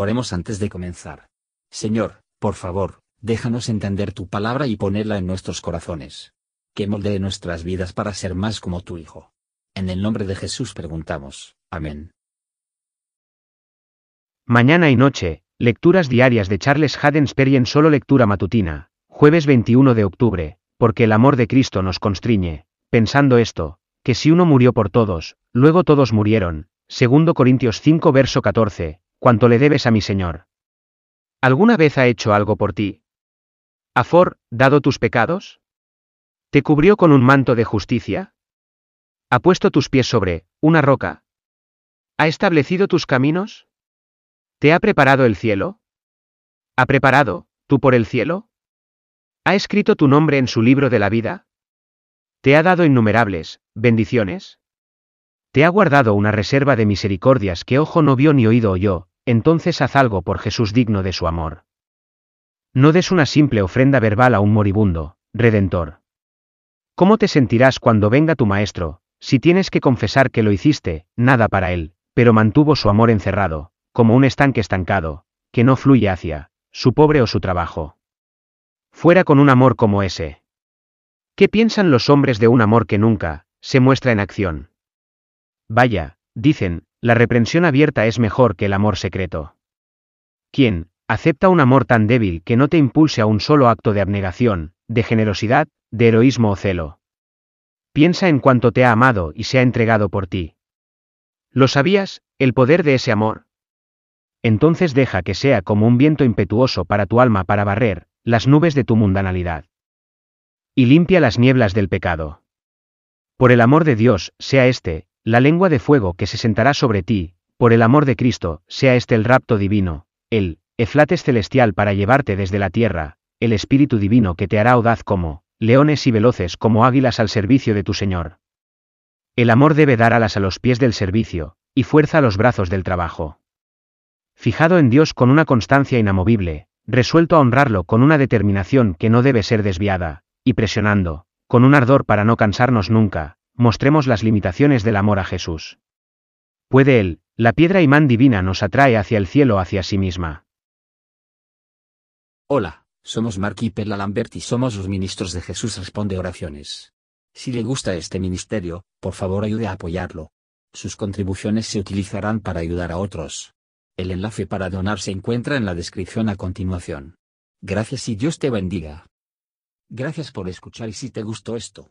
Oremos antes de comenzar. Señor, por favor, déjanos entender tu palabra y ponerla en nuestros corazones. Que moldee nuestras vidas para ser más como tu Hijo. En el nombre de Jesús preguntamos. Amén. Mañana y noche, lecturas diarias de Charles Haddon en solo lectura matutina, jueves 21 de octubre, porque el amor de Cristo nos constriñe, pensando esto, que si uno murió por todos, luego todos murieron, segundo Corintios 5 verso 14, cuánto le debes a mi Señor. ¿Alguna vez ha hecho algo por ti? ¿Afor, dado tus pecados? ¿Te cubrió con un manto de justicia? ¿Ha puesto tus pies sobre una roca? ¿Ha establecido tus caminos? ¿Te ha preparado el cielo? ¿Ha preparado, tú por el cielo? ¿Ha escrito tu nombre en su libro de la vida? ¿Te ha dado innumerables bendiciones? ¿Te ha guardado una reserva de misericordias que ojo no vio ni oído oyó? Entonces haz algo por Jesús digno de su amor. No des una simple ofrenda verbal a un moribundo, Redentor. ¿Cómo te sentirás cuando venga tu Maestro, si tienes que confesar que lo hiciste, nada para él, pero mantuvo su amor encerrado, como un estanque estancado, que no fluye hacia su pobre o su trabajo? Fuera con un amor como ese. ¿Qué piensan los hombres de un amor que nunca se muestra en acción? Vaya, dicen, la reprensión abierta es mejor que el amor secreto. ¿Quién acepta un amor tan débil que no te impulse a un solo acto de abnegación, de generosidad, de heroísmo o celo? Piensa en cuanto te ha amado y se ha entregado por ti. ¿Lo sabías, el poder de ese amor? Entonces deja que sea como un viento impetuoso para tu alma para barrer las nubes de tu mundanalidad. Y limpia las nieblas del pecado. Por el amor de Dios, sea este, la lengua de fuego que se sentará sobre ti, por el amor de Cristo, sea este el rapto divino, el eflates celestial para llevarte desde la tierra, el Espíritu divino que te hará audaz como, leones y veloces como águilas al servicio de tu Señor. El amor debe dar alas a los pies del servicio, y fuerza a los brazos del trabajo. Fijado en Dios con una constancia inamovible, resuelto a honrarlo con una determinación que no debe ser desviada, y presionando, con un ardor para no cansarnos nunca, mostremos las limitaciones del amor a Jesús. Puede Él, la piedra imán divina nos atrae hacia el cielo hacia sí misma. Hola, somos Mark y Perla Lambert y somos los ministros de Jesús Responde Oraciones. Si le gusta este ministerio, por favor ayude a apoyarlo. Sus contribuciones se utilizarán para ayudar a otros. El enlace para donar se encuentra en la descripción a continuación. Gracias y Dios te bendiga. Gracias por escuchar y si te gustó esto,